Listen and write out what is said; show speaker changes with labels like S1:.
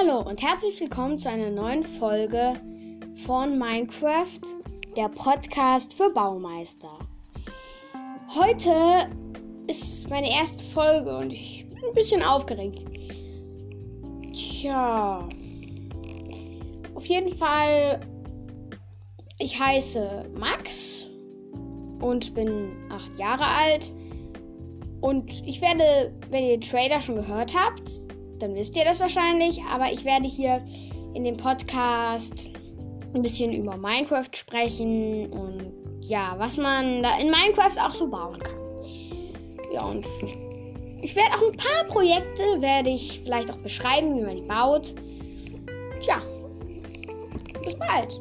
S1: und herzlich willkommen zu einer neuen Folge von Minecraft, der Podcast für Baumeister. Heute ist meine erste Folge und ich bin ein bisschen aufgeregt. Tja, auf jeden Fall, ich heiße Max und bin acht Jahre alt. Und ich werde, wenn ihr Trader schon gehört habt, dann wisst ihr das wahrscheinlich. Aber ich werde hier in dem Podcast ein bisschen über Minecraft sprechen und ja, was man da in Minecraft auch so bauen kann. Ja, und ich werde auch ein paar Projekte, werde ich vielleicht auch beschreiben, wie man die baut. Tja, bis bald.